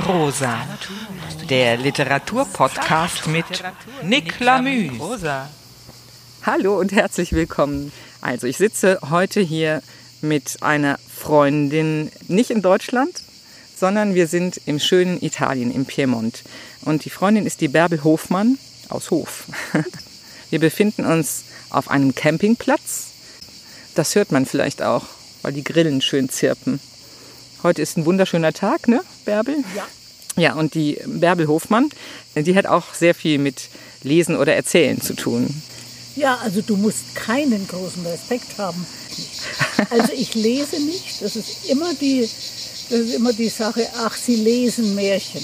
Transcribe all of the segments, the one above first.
Prosa. Der Literaturpodcast mit Nick Lamü. Hallo und herzlich willkommen. Also ich sitze heute hier mit einer Freundin, nicht in Deutschland, sondern wir sind im schönen Italien, im Piemont. Und die Freundin ist die Bärbel Hofmann aus Hof. Wir befinden uns auf einem Campingplatz. Das hört man vielleicht auch, weil die Grillen schön zirpen. Heute ist ein wunderschöner Tag, ne, Bärbel? Ja. Ja, und die Bärbel Hofmann, die hat auch sehr viel mit Lesen oder Erzählen zu tun. Ja, also du musst keinen großen Respekt haben. Also ich lese nicht, das ist immer die, das ist immer die Sache, ach, sie lesen Märchen.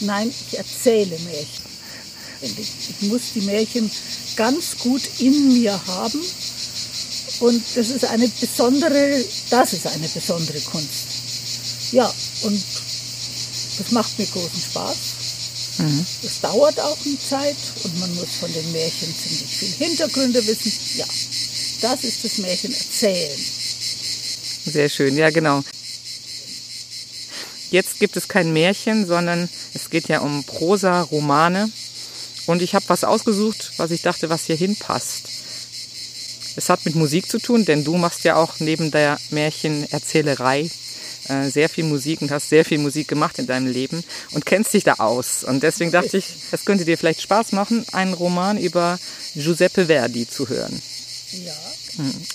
Nein, ich erzähle Märchen. Ich, muss die Märchen ganz gut in mir haben. Und das ist eine besondere, das ist eine besondere Kunst. Ja, und das macht mir großen Spaß. Es dauert auch eine Zeit und man muss von den Märchen ziemlich viel Hintergründe wissen. Ja, das ist das Märchen erzählen. Sehr schön, ja genau. Jetzt gibt es kein Märchen, sondern es geht ja um Prosa, Romane. Und ich habe was ausgesucht, was ich dachte, was hier hinpasst. Es hat mit Musik zu tun, denn du machst ja auch neben der Märchenerzählerei äh, sehr viel Musik und hast sehr viel Musik gemacht in deinem Leben und kennst dich da aus. Und deswegen dachte ich, es könnte dir vielleicht Spaß machen, einen Roman über Giuseppe Verdi zu hören. Ja,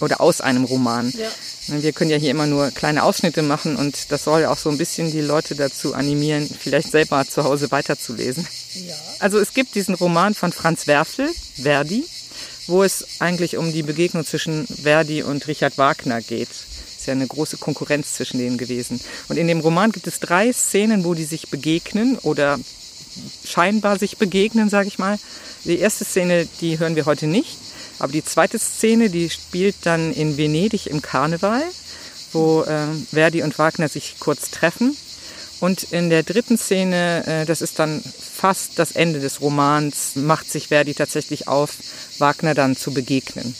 Oder aus einem Roman. Ja. Wir können ja hier immer nur kleine Ausschnitte machen und das soll ja auch so ein bisschen die Leute dazu animieren, vielleicht selber zu Hause weiterzulesen. ja. Also es gibt diesen Roman von Franz Werfel, Verdi, wo es eigentlich um die Begegnung zwischen Verdi und Richard Wagner geht. Ist ja eine große Konkurrenz zwischen denen gewesen. Und in dem Roman gibt es drei Szenen, wo die sich begegnen oder scheinbar sich begegnen, sage ich mal. Die erste Szene, die hören wir heute nicht. Aber die zweite Szene, die spielt dann in Venedig im Karneval, wo äh, Verdi und Wagner sich kurz treffen. Und in der dritten Szene, äh, das ist dann fast das Ende des Romans, macht sich Verdi tatsächlich auf, Wagner dann zu begegnen.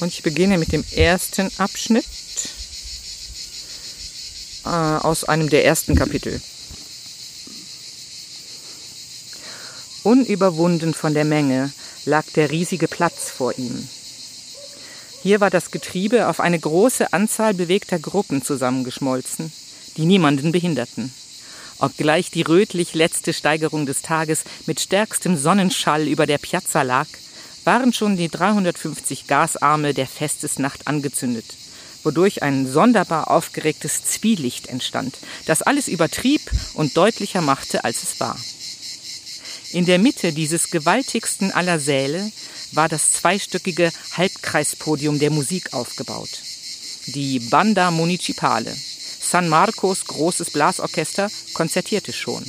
Und ich beginne mit dem ersten Abschnitt äh, aus einem der ersten Kapitel. Unüberwunden von der Menge lag der riesige Platz vor ihm. Hier war das Getriebe auf eine große Anzahl bewegter Gruppen zusammengeschmolzen, die niemanden behinderten. Obgleich die rötlich letzte Steigerung des Tages mit stärkstem Sonnenschall über der Piazza lag, waren schon die 350 Gasarme der Festesnacht angezündet, wodurch ein sonderbar aufgeregtes Zwielicht entstand, das alles übertrieb und deutlicher machte, als es war. In der Mitte dieses gewaltigsten aller Säle war das zweistöckige Halbkreispodium der Musik aufgebaut. Die Banda Municipale, San Marcos großes Blasorchester, konzertierte schon.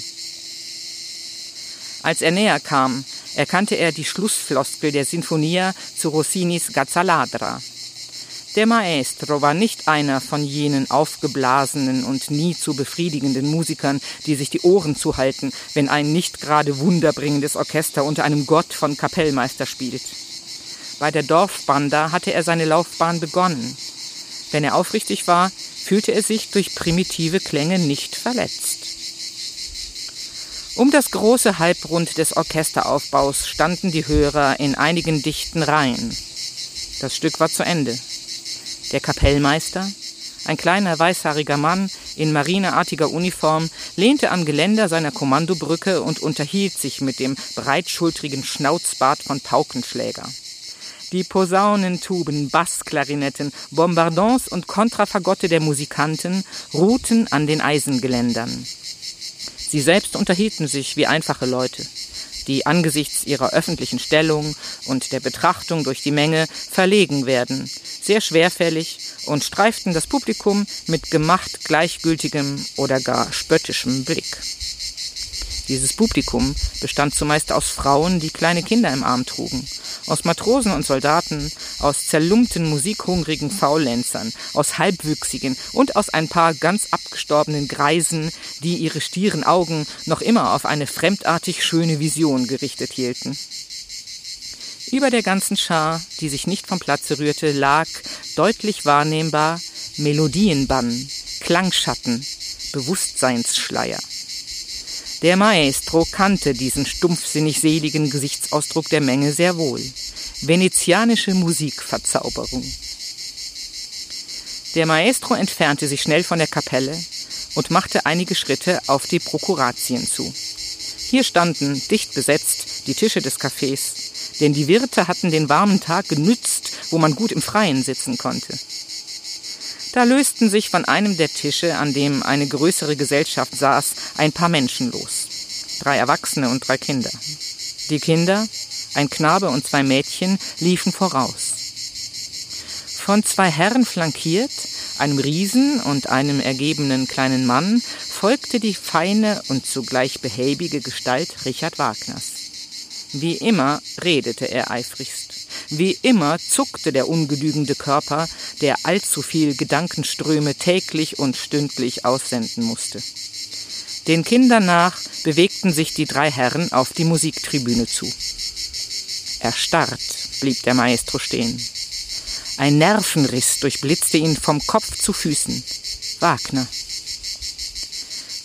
Als er näher kam, erkannte er die Schlussfloskel der Sinfonia zu Rossinis Gazzaladra. Der Maestro war nicht einer von jenen aufgeblasenen und nie zu befriedigenden Musikern, die sich die Ohren zuhalten, wenn ein nicht gerade wunderbringendes Orchester unter einem Gott von Kapellmeister spielt. Bei der Dorfbanda hatte er seine Laufbahn begonnen. Wenn er aufrichtig war, fühlte er sich durch primitive Klänge nicht verletzt. Um das große Halbrund des Orchesteraufbaus standen die Hörer in einigen dichten Reihen. Das Stück war zu Ende. Der Kapellmeister, ein kleiner weißhaariger Mann in marineartiger Uniform, lehnte am Geländer seiner Kommandobrücke und unterhielt sich mit dem breitschultrigen Schnauzbart von Paukenschläger. Die Posaunen, Tuben, Bassklarinetten, Bombardons und Kontrafagotte der Musikanten ruhten an den Eisengeländern. Sie selbst unterhielten sich wie einfache Leute, die angesichts ihrer öffentlichen Stellung und der Betrachtung durch die Menge verlegen werden, sehr schwerfällig und streiften das Publikum mit gemacht gleichgültigem oder gar spöttischem Blick. Dieses Publikum bestand zumeist aus Frauen, die kleine Kinder im Arm trugen, aus Matrosen und Soldaten, aus zerlumpten, musikhungrigen Faulenzern, aus Halbwüchsigen und aus ein paar ganz abgestorbenen Greisen, die ihre stieren Augen noch immer auf eine fremdartig schöne Vision gerichtet hielten. Über der ganzen Schar, die sich nicht vom Platze rührte, lag, deutlich wahrnehmbar, Melodienbann, Klangschatten, Bewusstseinsschleier. Der Maestro kannte diesen stumpfsinnig seligen Gesichtsausdruck der Menge sehr wohl. Venezianische Musikverzauberung. Der Maestro entfernte sich schnell von der Kapelle und machte einige Schritte auf die Prokuratien zu. Hier standen, dicht besetzt, die Tische des Cafés, denn die Wirte hatten den warmen Tag genützt, wo man gut im Freien sitzen konnte. Da lösten sich von einem der Tische, an dem eine größere Gesellschaft saß, ein paar Menschen los. Drei Erwachsene und drei Kinder. Die Kinder, ein Knabe und zwei Mädchen, liefen voraus. Von zwei Herren flankiert, einem Riesen und einem ergebenen kleinen Mann, folgte die feine und zugleich behäbige Gestalt Richard Wagners. Wie immer redete er eifrigst. Wie immer zuckte der ungenügende Körper, der allzu viel Gedankenströme täglich und stündlich aussenden musste. Den Kindern nach bewegten sich die drei Herren auf die Musiktribüne zu. Erstarrt blieb der Maestro stehen. Ein Nervenriss durchblitzte ihn vom Kopf zu Füßen. Wagner.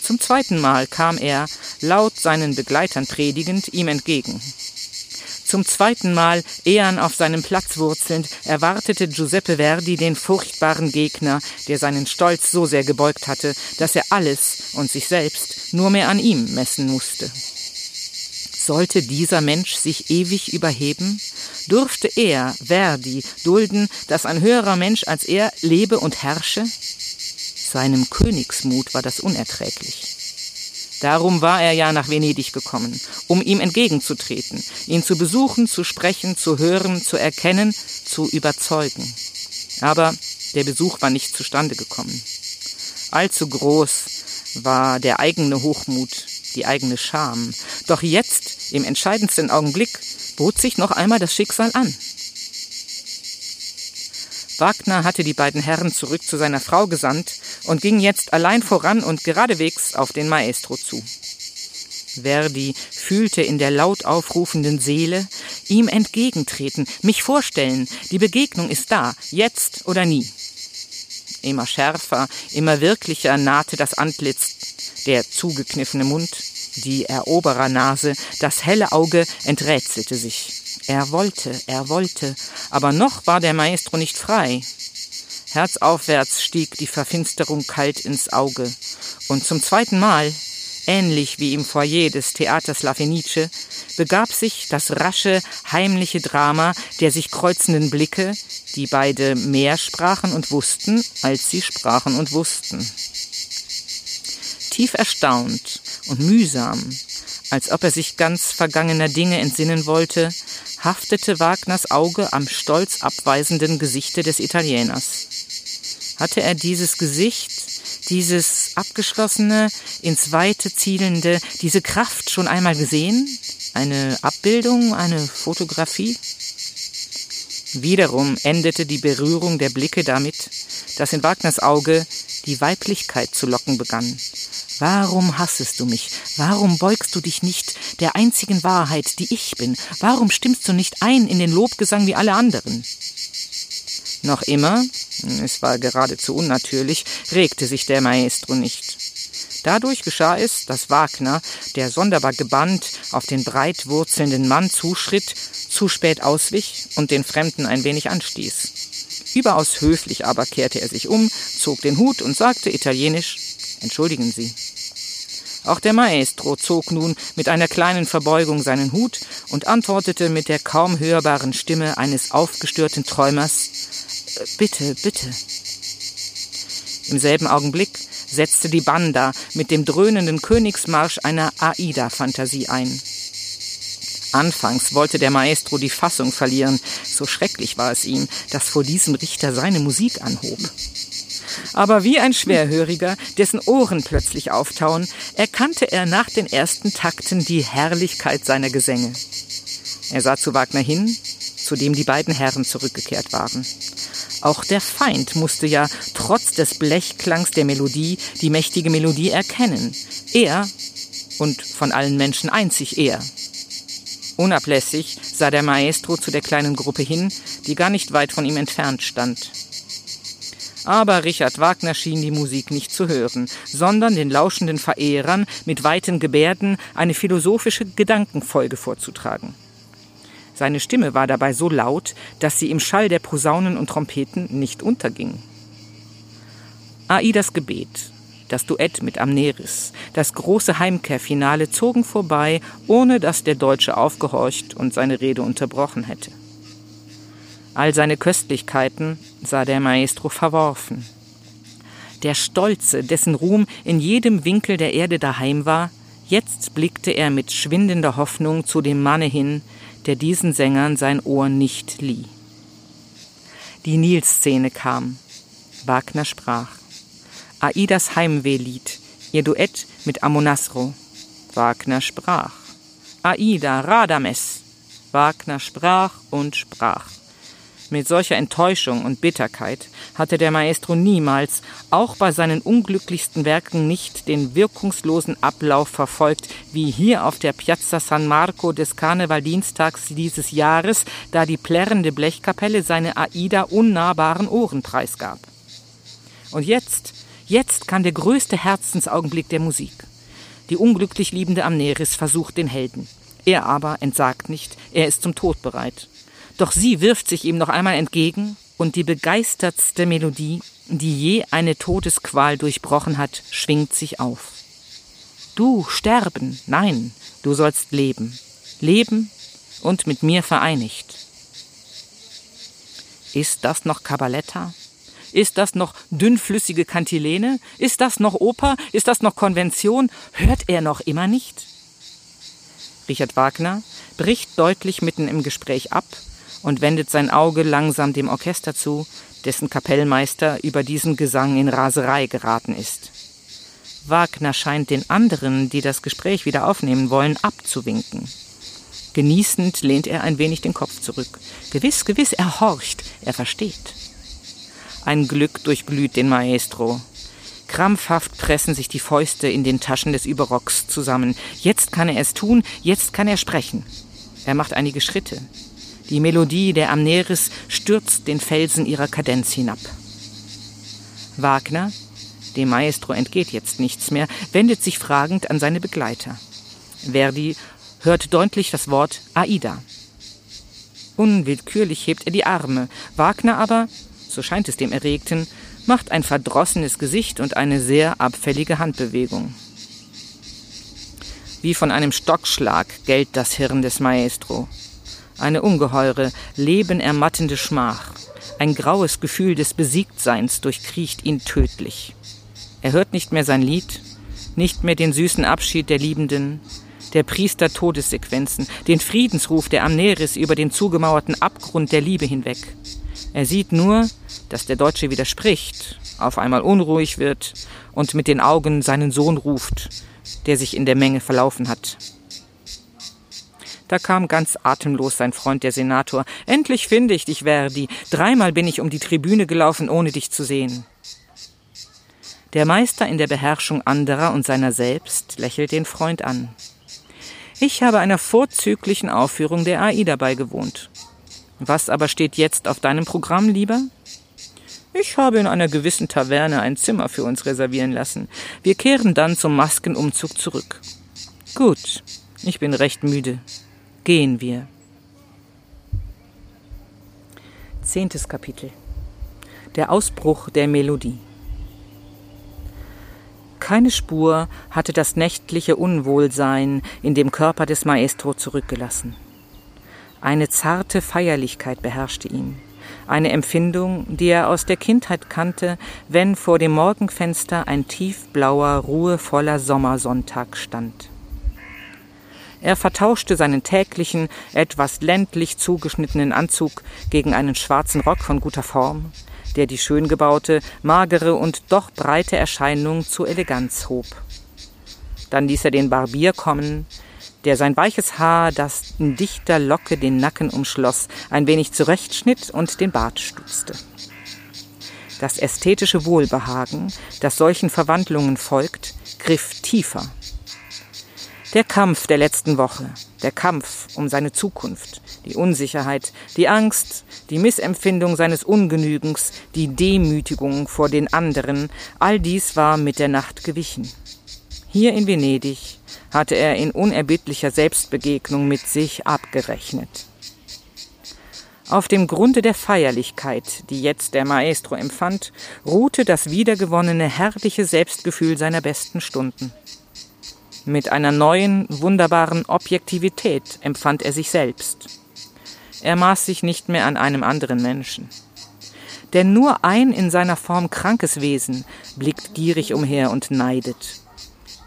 Zum zweiten Mal kam er, laut seinen Begleitern predigend, ihm entgegen. Zum zweiten Mal, ehern auf seinem Platz wurzelnd, erwartete Giuseppe Verdi den furchtbaren Gegner, der seinen Stolz so sehr gebeugt hatte, dass er alles und sich selbst nur mehr an ihm messen musste. Sollte dieser Mensch sich ewig überheben? Durfte er, Verdi, dulden, dass ein höherer Mensch als er lebe und herrsche? Seinem Königsmut war das unerträglich. Darum war er ja nach Venedig gekommen, um ihm entgegenzutreten, ihn zu besuchen, zu sprechen, zu hören, zu erkennen, zu überzeugen. Aber der Besuch war nicht zustande gekommen. Allzu groß war der eigene Hochmut, die eigene Scham. Doch jetzt, im entscheidendsten Augenblick, bot sich noch einmal das Schicksal an. Wagner hatte die beiden Herren zurück zu seiner Frau gesandt und ging jetzt allein voran und geradewegs auf den Maestro zu. Verdi fühlte in der laut aufrufenden Seele ihm entgegentreten, mich vorstellen, die Begegnung ist da, jetzt oder nie. Immer schärfer, immer wirklicher nahte das Antlitz, der zugekniffene Mund, die Eroberernase, das helle Auge enträtselte sich. Er wollte, er wollte, aber noch war der Maestro nicht frei. Herzaufwärts stieg die Verfinsterung kalt ins Auge, und zum zweiten Mal, ähnlich wie im Foyer des Theaters La Fenice, begab sich das rasche, heimliche Drama der sich kreuzenden Blicke, die beide mehr sprachen und wussten, als sie sprachen und wussten. Tief erstaunt und mühsam, als ob er sich ganz vergangener Dinge entsinnen wollte, haftete Wagners Auge am stolz abweisenden Gesichte des Italieners. Hatte er dieses Gesicht, dieses abgeschlossene, ins Weite zielende, diese Kraft schon einmal gesehen? Eine Abbildung, eine Fotografie? Wiederum endete die Berührung der Blicke damit, dass in Wagners Auge die Weiblichkeit zu locken begann, Warum hassest du mich? Warum beugst du dich nicht der einzigen Wahrheit, die ich bin? Warum stimmst du nicht ein in den Lobgesang wie alle anderen? Noch immer, es war geradezu unnatürlich, regte sich der Maestro nicht. Dadurch geschah es, dass Wagner, der sonderbar gebannt auf den breit wurzelnden Mann zuschritt, zu spät auswich und den Fremden ein wenig anstieß. Überaus höflich aber kehrte er sich um, zog den Hut und sagte italienisch Entschuldigen Sie. Auch der Maestro zog nun mit einer kleinen Verbeugung seinen Hut und antwortete mit der kaum hörbaren Stimme eines aufgestörten Träumers äh, Bitte, bitte. Im selben Augenblick setzte die Banda mit dem dröhnenden Königsmarsch einer Aida-Fantasie ein. Anfangs wollte der Maestro die Fassung verlieren, so schrecklich war es ihm, dass vor diesem Richter seine Musik anhob. Aber wie ein Schwerhöriger, dessen Ohren plötzlich auftauen, erkannte er nach den ersten Takten die Herrlichkeit seiner Gesänge. Er sah zu Wagner hin, zu dem die beiden Herren zurückgekehrt waren. Auch der Feind musste ja trotz des Blechklangs der Melodie die mächtige Melodie erkennen. Er und von allen Menschen einzig er. Unablässig sah der Maestro zu der kleinen Gruppe hin, die gar nicht weit von ihm entfernt stand. Aber Richard Wagner schien die Musik nicht zu hören, sondern den lauschenden Verehrern mit weiten Gebärden eine philosophische Gedankenfolge vorzutragen. Seine Stimme war dabei so laut, dass sie im Schall der Posaunen und Trompeten nicht unterging. Aidas Gebet, das Duett mit Amneris, das große Heimkehrfinale zogen vorbei, ohne dass der Deutsche aufgehorcht und seine Rede unterbrochen hätte. All seine Köstlichkeiten sah der Maestro verworfen. Der Stolze, dessen Ruhm in jedem Winkel der Erde daheim war, jetzt blickte er mit schwindender Hoffnung zu dem Manne hin, der diesen Sängern sein Ohr nicht lieh. Die Nilszene kam. Wagner sprach. Aidas Heimwehlied, ihr Duett mit Amonasro. Wagner sprach. Aida, Radames. Wagner sprach und sprach. Mit solcher Enttäuschung und Bitterkeit hatte der Maestro niemals, auch bei seinen unglücklichsten Werken, nicht den wirkungslosen Ablauf verfolgt, wie hier auf der Piazza San Marco des Karnevaldienstags dieses Jahres, da die plärrende Blechkapelle seine Aida unnahbaren Ohren preisgab. Und jetzt, jetzt kam der größte Herzensaugenblick der Musik. Die unglücklich liebende Amneris versucht den Helden. Er aber entsagt nicht, er ist zum Tod bereit. Doch sie wirft sich ihm noch einmal entgegen und die begeistertste Melodie, die je eine Todesqual durchbrochen hat, schwingt sich auf. Du sterben, nein, du sollst leben, leben und mit mir vereinigt. Ist das noch Cabaletta? Ist das noch dünnflüssige Kantilene? Ist das noch Oper? Ist das noch Konvention? Hört er noch immer nicht? Richard Wagner bricht deutlich mitten im Gespräch ab und wendet sein Auge langsam dem Orchester zu, dessen Kapellmeister über diesen Gesang in Raserei geraten ist. Wagner scheint den anderen, die das Gespräch wieder aufnehmen wollen, abzuwinken. Genießend lehnt er ein wenig den Kopf zurück. Gewiss, gewiss, er horcht, er versteht. Ein Glück durchglüht den Maestro. Krampfhaft pressen sich die Fäuste in den Taschen des Überrocks zusammen. Jetzt kann er es tun, jetzt kann er sprechen. Er macht einige Schritte. Die Melodie der Amneris stürzt den Felsen ihrer Kadenz hinab. Wagner, dem Maestro entgeht jetzt nichts mehr, wendet sich fragend an seine Begleiter. Verdi hört deutlich das Wort Aida. Unwillkürlich hebt er die Arme. Wagner aber, so scheint es dem Erregten, macht ein verdrossenes Gesicht und eine sehr abfällige Handbewegung. Wie von einem Stockschlag gellt das Hirn des Maestro eine ungeheure, lebenermattende Schmach. Ein graues Gefühl des Besiegtseins durchkriecht ihn tödlich. Er hört nicht mehr sein Lied, nicht mehr den süßen Abschied der Liebenden, der Priester Todessequenzen, den Friedensruf der Amneris über den zugemauerten Abgrund der Liebe hinweg. Er sieht nur, dass der Deutsche widerspricht, auf einmal unruhig wird und mit den Augen seinen Sohn ruft, der sich in der Menge verlaufen hat. Da kam ganz atemlos sein Freund, der Senator. Endlich finde ich dich, Verdi. Dreimal bin ich um die Tribüne gelaufen, ohne dich zu sehen. Der Meister in der Beherrschung anderer und seiner selbst lächelt den Freund an. Ich habe einer vorzüglichen Aufführung der Aida beigewohnt. Was aber steht jetzt auf deinem Programm, lieber? Ich habe in einer gewissen Taverne ein Zimmer für uns reservieren lassen. Wir kehren dann zum Maskenumzug zurück. Gut, ich bin recht müde gehen wir. Zehntes Kapitel Der Ausbruch der Melodie Keine Spur hatte das nächtliche Unwohlsein in dem Körper des Maestro zurückgelassen. Eine zarte Feierlichkeit beherrschte ihn, eine Empfindung, die er aus der Kindheit kannte, wenn vor dem Morgenfenster ein tiefblauer, ruhevoller Sommersonntag stand. Er vertauschte seinen täglichen, etwas ländlich zugeschnittenen Anzug gegen einen schwarzen Rock von guter Form, der die schön gebaute, magere und doch breite Erscheinung zu Eleganz hob. Dann ließ er den Barbier kommen, der sein weiches Haar, das in dichter Locke den Nacken umschloss, ein wenig zurechtschnitt und den Bart stutzte. Das ästhetische Wohlbehagen, das solchen Verwandlungen folgt, griff tiefer Der Kampf der letzten Woche, der Kampf um seine Zukunft, die Unsicherheit, die Angst, die Missempfindung seines Ungenügens, die Demütigung vor den anderen, all dies war mit der Nacht gewichen. Hier in Venedig hatte er in unerbittlicher Selbstbegegnung mit sich abgerechnet. Auf dem Grunde der Feierlichkeit, die jetzt der Maestro empfand, ruhte das wiedergewonnene herrliche Selbstgefühl seiner besten Stunden. Mit einer neuen, wunderbaren Objektivität empfand er sich selbst. Er maß sich nicht mehr an einem anderen Menschen. Denn nur ein in seiner Form krankes Wesen blickt gierig umher und neidet.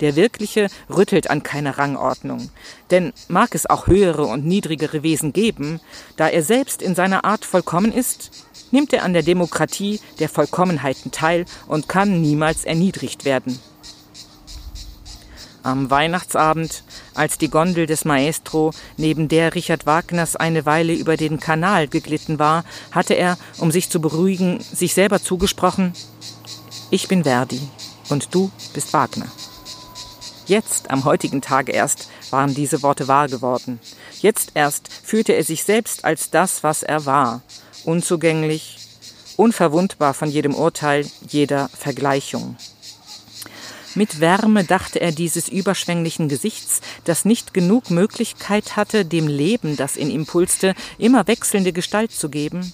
Der Wirkliche rüttelt an keiner Rangordnung. Denn mag es auch höhere und niedrigere Wesen geben, da er selbst in seiner Art vollkommen ist, nimmt er an der Demokratie der Vollkommenheiten teil und kann niemals erniedrigt werden. Am Weihnachtsabend, als die Gondel des Maestro neben der Richard Wagners eine Weile über den Kanal geglitten war, hatte er, um sich zu beruhigen, sich selber zugesprochen Ich bin Verdi und du bist Wagner. Jetzt, am heutigen Tage erst, waren diese Worte wahr geworden. Jetzt erst fühlte er sich selbst als das, was er war, unzugänglich, unverwundbar von jedem Urteil, jeder Vergleichung. Mit Wärme dachte er dieses überschwänglichen Gesichts, das nicht genug Möglichkeit hatte, dem Leben, das in ihm pulste, immer wechselnde Gestalt zu geben,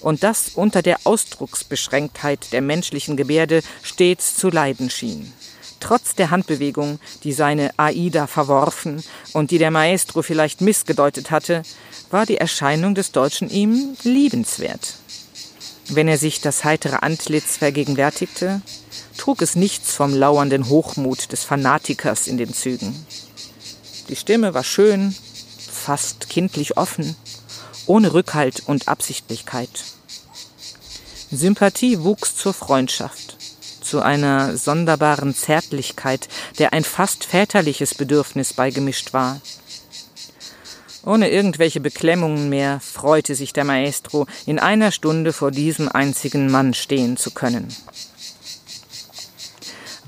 und das unter der Ausdrucksbeschränktheit der menschlichen Gebärde stets zu leiden schien trotz der Handbewegung, die seine Aida verworfen und die der Maestro vielleicht missgedeutet hatte, war die Erscheinung des Deutschen ihm liebenswert. Wenn er sich das heitere Antlitz vergegenwärtigte, trug es nichts vom lauernden Hochmut des Fanatikers in den Zügen. Die Stimme war schön, fast kindlich offen, ohne Rückhalt und Absichtlichkeit. Sympathie wuchs zur Freundschaft zu einer sonderbaren Zärtlichkeit, der ein fast väterliches Bedürfnis beigemischt war. Ohne irgendwelche Beklemmungen mehr freute sich der Maestro, in einer Stunde vor diesem einzigen Mann stehen zu können.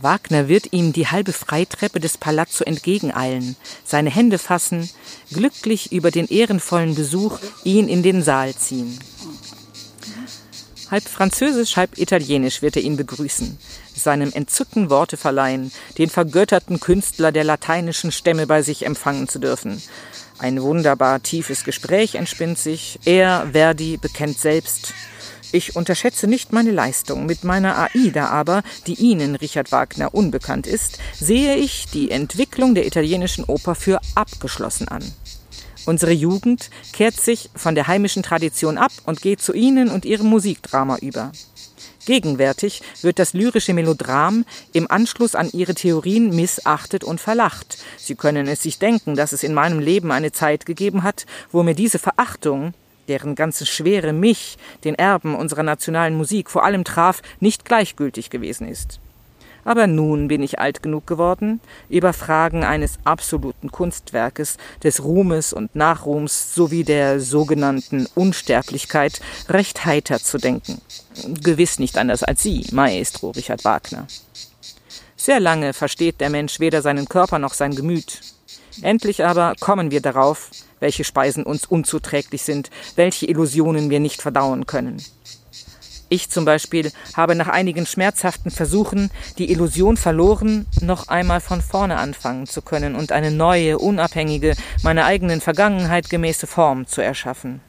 Wagner wird ihm die halbe Freitreppe des Palazzo entgegeneilen, seine Hände fassen, glücklich über den ehrenvollen Besuch ihn in den Saal ziehen. Halb französisch, halb italienisch wird er ihn begrüßen, seinem Entzücken Worte verleihen, den vergötterten Künstler der lateinischen Stämme bei sich empfangen zu dürfen. Ein wunderbar tiefes Gespräch entspinnt sich. Er, Verdi, bekennt selbst. Ich unterschätze nicht meine Leistung. Mit meiner Aida aber, die Ihnen, Richard Wagner, unbekannt ist, sehe ich die Entwicklung der italienischen Oper für abgeschlossen an. Unsere Jugend kehrt sich von der heimischen Tradition ab und geht zu ihnen und ihrem Musikdrama über. Gegenwärtig wird das lyrische Melodram im Anschluss an ihre Theorien missachtet und verlacht. Sie können es sich denken, dass es in meinem Leben eine Zeit gegeben hat, wo mir diese Verachtung, deren ganze Schwere mich, den Erben unserer nationalen Musik, vor allem traf, nicht gleichgültig gewesen ist. Aber nun bin ich alt genug geworden, über Fragen eines absoluten Kunstwerkes, des Ruhmes und Nachruhms sowie der sogenannten Unsterblichkeit recht heiter zu denken. Gewiss nicht anders als Sie, Maestro Richard Wagner. Sehr lange versteht der Mensch weder seinen Körper noch sein Gemüt. Endlich aber kommen wir darauf, welche Speisen uns unzuträglich sind, welche Illusionen wir nicht verdauen können. Ich zum Beispiel habe nach einigen schmerzhaften Versuchen die Illusion verloren, noch einmal von vorne anfangen zu können und eine neue, unabhängige, meiner eigenen Vergangenheit gemäße Form zu erschaffen.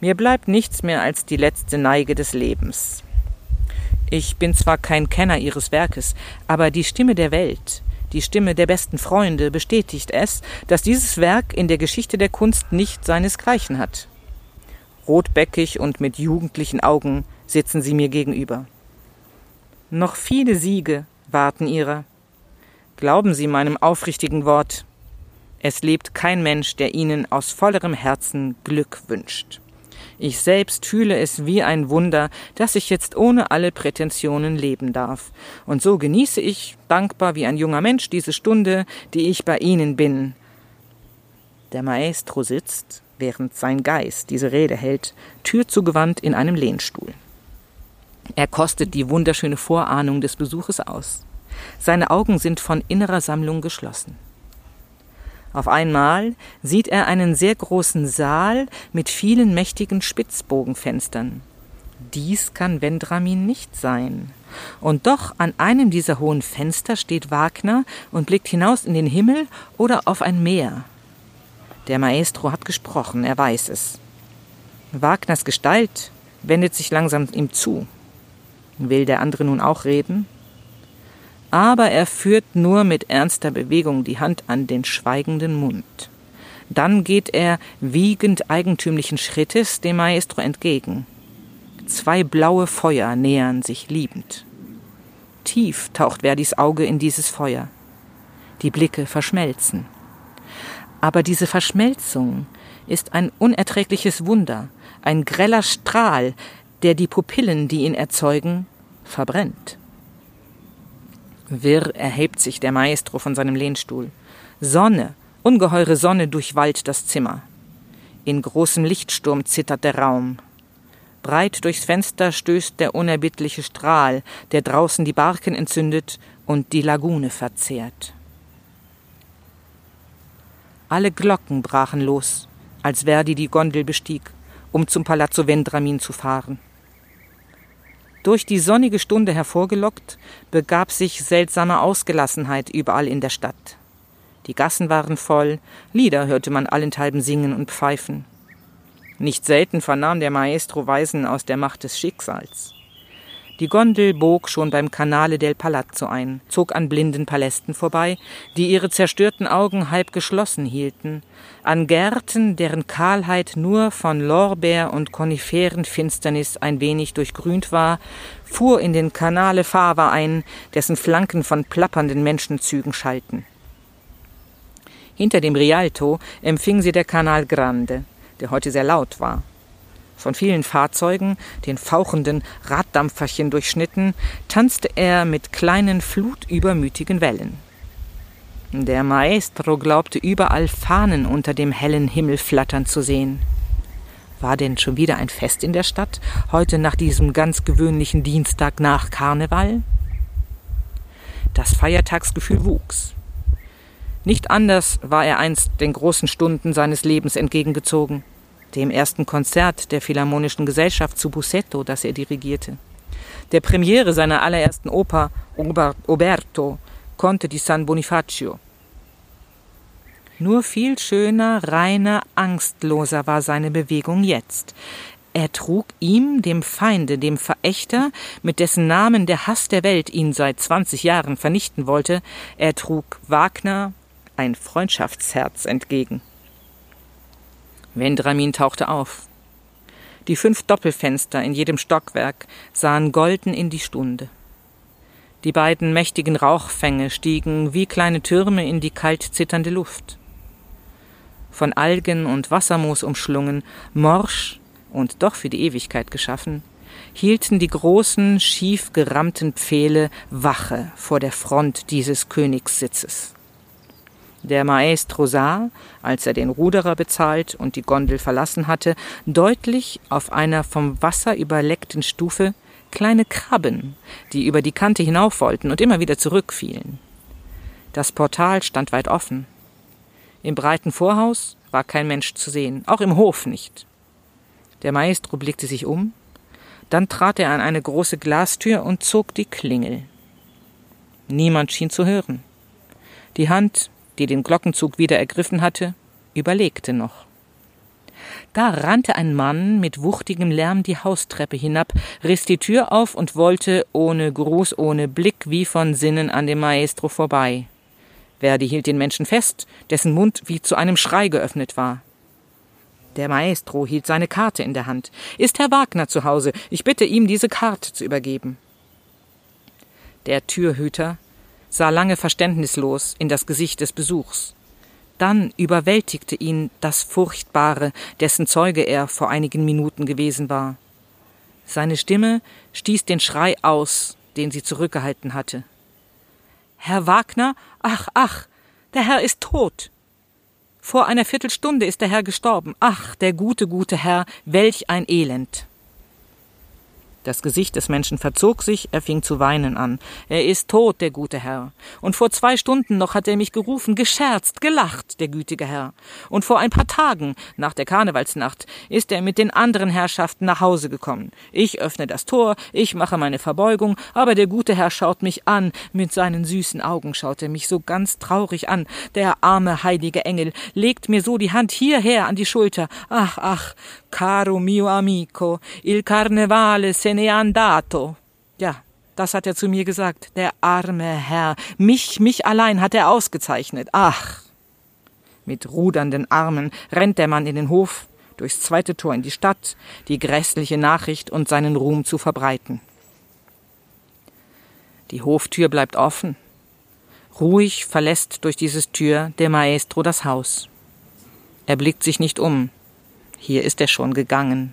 Mir bleibt nichts mehr als die letzte Neige des Lebens. Ich bin zwar kein Kenner ihres Werkes, aber die Stimme der Welt, die Stimme der besten Freunde bestätigt es, dass dieses Werk in der Geschichte der Kunst nicht seinesgleichen hat. Rotbäckig und mit jugendlichen Augen sitzen sie mir gegenüber. Noch viele Siege warten ihrer. Glauben Sie meinem aufrichtigen Wort, es lebt kein Mensch, der Ihnen aus vollerem Herzen Glück wünscht. Ich selbst fühle es wie ein Wunder, dass ich jetzt ohne alle Prätensionen leben darf. Und so genieße ich, dankbar wie ein junger Mensch, diese Stunde, die ich bei Ihnen bin. Der Maestro sitzt, während sein Geist diese Rede hält, türzugewandt in einem Lehnstuhl. Er kostet die wunderschöne Vorahnung des Besuches aus. Seine Augen sind von innerer Sammlung geschlossen. Auf einmal sieht er einen sehr großen Saal mit vielen mächtigen Spitzbogenfenstern. Dies kann Vendramin nicht sein. Und doch an einem dieser hohen Fenster steht Wagner und blickt hinaus in den Himmel oder auf ein Meer. Der Maestro hat gesprochen, er weiß es. Wagners Gestalt wendet sich langsam ihm zu. Will der andere nun auch reden? Aber er führt nur mit ernster Bewegung die Hand an den schweigenden Mund. Dann geht er wiegend eigentümlichen Schrittes dem Maestro entgegen. Zwei blaue Feuer nähern sich liebend. Tief taucht Verdis Auge in dieses Feuer. Die Blicke verschmelzen. Aber diese Verschmelzung ist ein unerträgliches Wunder, ein greller Strahl, der die Pupillen, die ihn erzeugen, verbrennt. Wirr erhebt sich der Maestro von seinem Lehnstuhl. Sonne, ungeheure Sonne durchwallt das Zimmer. In großem Lichtsturm zittert der Raum. Breit durchs Fenster stößt der unerbittliche Strahl, der draußen die Barken entzündet und die Lagune verzehrt. Alle Glocken brachen los, als Verdi die Gondel bestieg, um zum Palazzo Vendramin zu fahren. Durch die sonnige Stunde hervorgelockt, begab sich seltsame Ausgelassenheit überall in der Stadt. Die Gassen waren voll, Lieder hörte man allenthalben singen und pfeifen. Nicht selten vernahm der Maestro Weisen aus der Macht des Schicksals. Die Gondel bog schon beim Canale del Palazzo ein, zog an blinden Palästen vorbei, die ihre zerstörten Augen halb geschlossen hielten, an Gärten, deren Kahlheit nur von Lorbeer und Koniferenfinsternis ein wenig durchgrünt war, fuhr in den Canale Fava ein, dessen Flanken von plappernden Menschenzügen schalten. Hinter dem Rialto empfing sie der Canal Grande, der heute sehr laut war von vielen Fahrzeugen, den fauchenden Raddampferchen durchschnitten, tanzte er mit kleinen flutübermütigen Wellen. Der Maestro glaubte überall Fahnen unter dem hellen Himmel flattern zu sehen. War denn schon wieder ein Fest in der Stadt, heute nach diesem ganz gewöhnlichen Dienstag nach Karneval? Das Feiertagsgefühl wuchs. Nicht anders war er einst den großen Stunden seines Lebens entgegengezogen dem ersten Konzert der Philharmonischen Gesellschaft zu Bussetto, das er dirigierte, der Premiere seiner allerersten Oper Oberto, Conte di San Bonifacio. Nur viel schöner, reiner, angstloser war seine Bewegung jetzt. Er trug ihm, dem Feinde, dem Verächter, mit dessen Namen der Hass der Welt ihn seit zwanzig Jahren vernichten wollte, er trug Wagner ein Freundschaftsherz entgegen. Vendramin tauchte auf. Die fünf Doppelfenster in jedem Stockwerk sahen golden in die Stunde. Die beiden mächtigen Rauchfänge stiegen wie kleine Türme in die kalt zitternde Luft. Von Algen und Wassermoos umschlungen, morsch und doch für die Ewigkeit geschaffen, hielten die großen, schief gerammten Pfähle Wache vor der Front dieses Königssitzes. Der Maestro sah, als er den Ruderer bezahlt und die Gondel verlassen hatte, deutlich auf einer vom Wasser überleckten Stufe kleine Krabben, die über die Kante hinauf wollten und immer wieder zurückfielen. Das Portal stand weit offen. Im breiten Vorhaus war kein Mensch zu sehen, auch im Hof nicht. Der Maestro blickte sich um, dann trat er an eine große Glastür und zog die Klingel. Niemand schien zu hören. Die Hand die den Glockenzug wieder ergriffen hatte, überlegte noch. Da rannte ein Mann mit wuchtigem Lärm die Haustreppe hinab, riss die Tür auf und wollte, ohne Gruß, ohne Blick, wie von Sinnen an dem Maestro vorbei. Verdi hielt den Menschen fest, dessen Mund wie zu einem Schrei geöffnet war. Der Maestro hielt seine Karte in der Hand. Ist Herr Wagner zu Hause? Ich bitte ihm, diese Karte zu übergeben. Der Türhüter sah lange verständnislos in das Gesicht des Besuchs. Dann überwältigte ihn das Furchtbare, dessen Zeuge er vor einigen Minuten gewesen war. Seine Stimme stieß den Schrei aus, den sie zurückgehalten hatte. Herr Wagner? Ach, ach, der Herr ist tot. Vor einer Viertelstunde ist der Herr gestorben. Ach, der gute, gute Herr, welch ein Elend. Das Gesicht des Menschen verzog sich, er fing zu weinen an. Er ist tot, der gute Herr. Und vor zwei Stunden noch hat er mich gerufen, gescherzt, gelacht, der gütige Herr. Und vor ein paar Tagen, nach der Karnevalsnacht, ist er mit den anderen Herrschaften nach Hause gekommen. Ich öffne das Tor, ich mache meine Verbeugung, aber der gute Herr schaut mich an, mit seinen süßen Augen schaut er mich so ganz traurig an. Der arme heilige Engel legt mir so die Hand hierher an die Schulter. Ach, ach, caro mio amico, il carnevale se ne andato. Ja, das hat er zu mir gesagt. Der arme Herr. Mich, mich allein hat er ausgezeichnet. Ach. Mit rudernden Armen rennt der Mann in den Hof, durchs zweite Tor in die Stadt, die grässliche Nachricht und seinen Ruhm zu verbreiten. Die Hoftür bleibt offen. Ruhig verlässt durch dieses Tür der Maestro das Haus. Er blickt sich nicht um, hier ist er schon gegangen.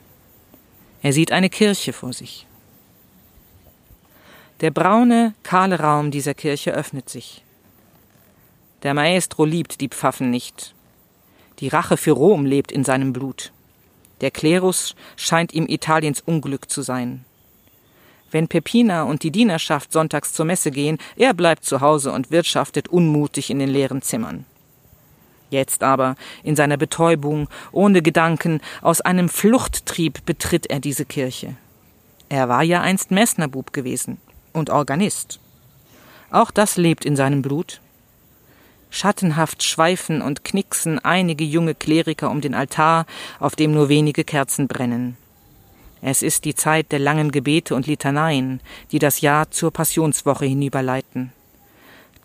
Er sieht eine Kirche vor sich. Der braune, kahle Raum dieser Kirche öffnet sich. Der Maestro liebt die Pfaffen nicht. Die Rache für Rom lebt in seinem Blut. Der Klerus scheint ihm Italiens Unglück zu sein. Wenn Peppina und die Dienerschaft sonntags zur Messe gehen, er bleibt zu Hause und wirtschaftet unmutig in den leeren Zimmern. Jetzt aber, in seiner Betäubung, ohne Gedanken, aus einem Fluchttrieb betritt er diese Kirche. Er war ja einst Messnerbub gewesen und Organist. Auch das lebt in seinem Blut. Schattenhaft schweifen und knicksen einige junge Kleriker um den Altar, auf dem nur wenige Kerzen brennen. Es ist die Zeit der langen Gebete und Litaneien, die das Jahr zur Passionswoche hinüberleiten.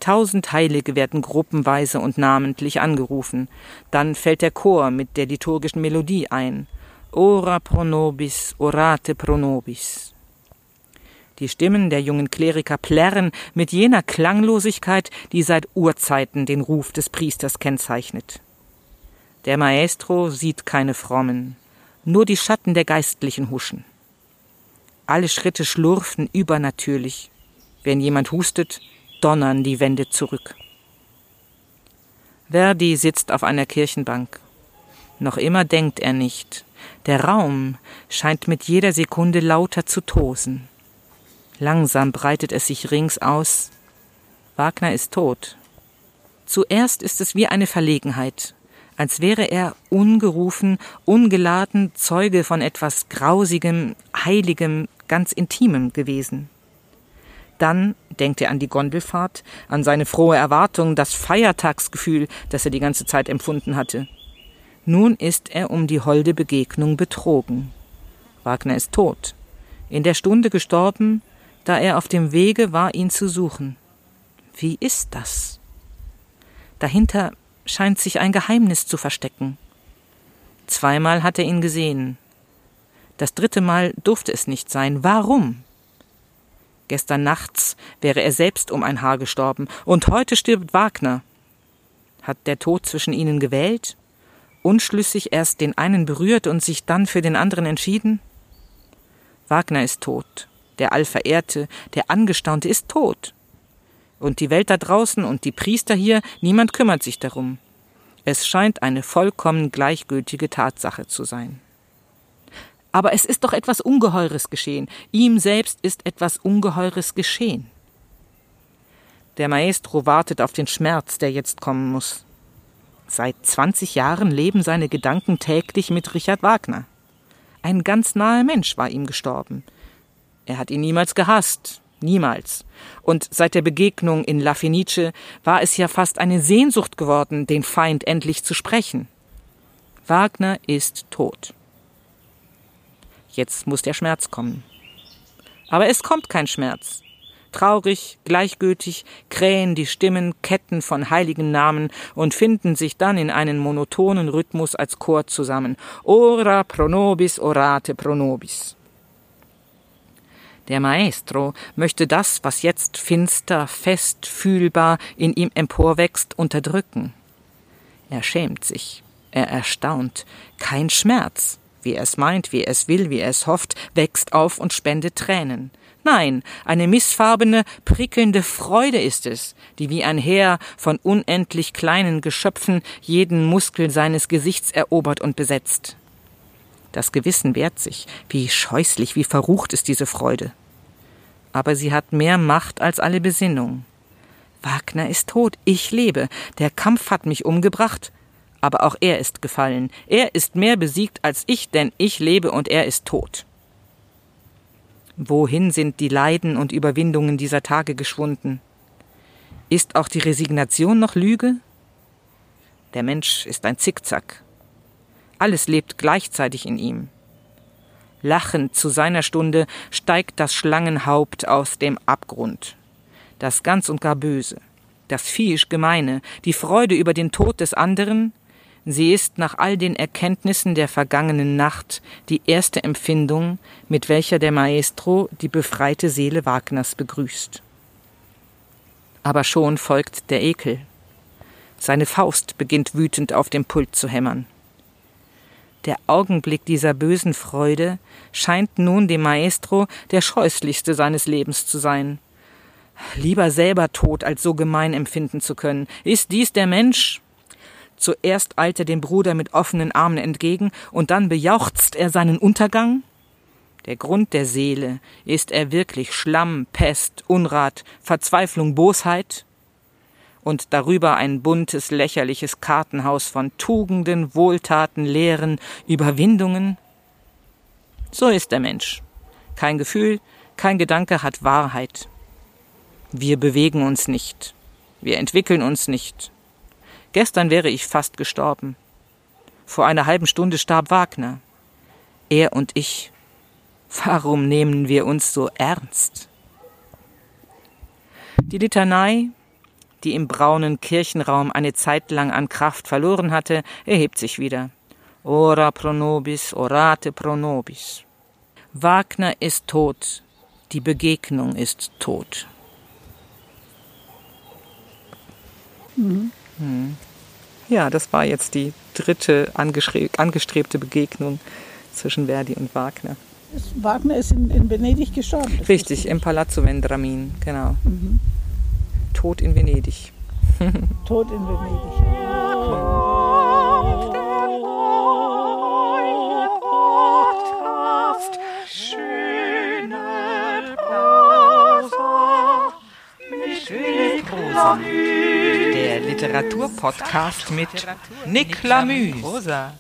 Tausend Heilige werden gruppenweise und namentlich angerufen. Dann fällt der Chor mit der liturgischen Melodie ein. Ora pro nobis, orate pro nobis. Die Stimmen der jungen Kleriker plärren mit jener Klanglosigkeit, die seit Urzeiten den Ruf des Priesters kennzeichnet. Der Maestro sieht keine Frommen, nur die Schatten der Geistlichen huschen. Alle Schritte schlurfen übernatürlich. Wenn jemand hustet, donnern die Wände zurück. Verdi sitzt auf einer Kirchenbank. Noch immer denkt er nicht. Der Raum scheint mit jeder Sekunde lauter zu tosen. Langsam breitet es sich rings aus. Wagner ist tot. Zuerst ist es wie eine Verlegenheit, als wäre er ungerufen, ungeladen Zeuge von etwas Grausigem, Heiligem, ganz Intimem gewesen. Dann denkt er an die Gondelfahrt, an seine frohe Erwartung, das Feiertagsgefühl, das er die ganze Zeit empfunden hatte. Nun ist er um die holde Begegnung betrogen. Wagner ist tot, in der Stunde gestorben, da er auf dem Wege war, ihn zu suchen. Wie ist das? Dahinter scheint sich ein Geheimnis zu verstecken. Zweimal hat er ihn gesehen. Das dritte Mal durfte es nicht sein. Warum? Gestern nachts wäre er selbst um ein Haar gestorben, und heute stirbt Wagner. Hat der Tod zwischen ihnen gewählt? Unschlüssig erst den einen berührt und sich dann für den anderen entschieden? Wagner ist tot. Der Allverehrte, der Angestaunte ist tot. Und die Welt da draußen und die Priester hier, niemand kümmert sich darum. Es scheint eine vollkommen gleichgültige Tatsache zu sein. Aber es ist doch etwas Ungeheures geschehen. Ihm selbst ist etwas Ungeheures geschehen. Der Maestro wartet auf den Schmerz, der jetzt kommen muss. Seit zwanzig Jahren leben seine Gedanken täglich mit Richard Wagner. Ein ganz naher Mensch war ihm gestorben. Er hat ihn niemals gehasst, niemals. Und seit der Begegnung in La Fenice war es ja fast eine Sehnsucht geworden, den Feind endlich zu sprechen. Wagner ist tot. Jetzt muss der Schmerz kommen. Aber es kommt kein Schmerz. Traurig, gleichgültig krähen die Stimmen Ketten von heiligen Namen und finden sich dann in einen monotonen Rhythmus als Chor zusammen. Ora pro nobis, orate pro nobis. Der Maestro möchte das, was jetzt finster, fest, fühlbar in ihm emporwächst, unterdrücken. Er schämt sich, er erstaunt, kein Schmerz, wie es meint, wie es will, wie es hofft, wächst auf und spendet Tränen. Nein, eine missfarbene, prickelnde Freude ist es, die wie ein Heer von unendlich kleinen Geschöpfen jeden Muskel seines Gesichts erobert und besetzt. Das Gewissen wehrt sich. Wie scheußlich, wie verrucht ist diese Freude. Aber sie hat mehr Macht als alle Besinnung. Wagner ist tot, ich lebe. Der Kampf hat mich umgebracht. Aber auch er ist gefallen. Er ist mehr besiegt als ich, denn ich lebe und er ist tot. Wohin sind die Leiden und Überwindungen dieser Tage geschwunden? Ist auch die Resignation noch Lüge? Der Mensch ist ein Zickzack. Alles lebt gleichzeitig in ihm. Lachend zu seiner Stunde steigt das Schlangenhaupt aus dem Abgrund. Das ganz und gar Böse, das viehisch Gemeine, die Freude über den Tod des anderen, sie ist nach all den Erkenntnissen der vergangenen Nacht die erste Empfindung, mit welcher der Maestro die befreite Seele Wagners begrüßt. Aber schon folgt der Ekel. Seine Faust beginnt wütend auf dem Pult zu hämmern. Der Augenblick dieser bösen Freude scheint nun dem Maestro der scheußlichste seines Lebens zu sein. Lieber selber tot, als so gemein empfinden zu können. Ist dies der Mensch? Zuerst eilt er dem Bruder mit offenen Armen entgegen, und dann bejauchzt er seinen Untergang? Der Grund der Seele, ist er wirklich Schlamm, Pest, Unrat, Verzweiflung, Bosheit? und darüber ein buntes, lächerliches Kartenhaus von Tugenden, Wohltaten, Lehren, Überwindungen? So ist der Mensch. Kein Gefühl, kein Gedanke hat Wahrheit. Wir bewegen uns nicht. Wir entwickeln uns nicht. Gestern wäre ich fast gestorben. Vor einer halben Stunde starb Wagner. Er und ich. Warum nehmen wir uns so ernst? Die Litanei, die im braunen Kirchenraum eine Zeit lang an Kraft verloren hatte, erhebt sich wieder. Ora pro nobis, orate pro nobis. Wagner ist tot, die Begegnung ist tot. Mhm. Hm. Ja, das war jetzt die dritte angestrebte Begegnung zwischen Verdi und Wagner. Wagner ist in, in Venedig gestorben. Richtig, im Palazzo Vendramin, genau. Mhm. Tod in Venedig. Tod in Venedig. Der Literaturpodcast mit Nick Lamü. Rosa.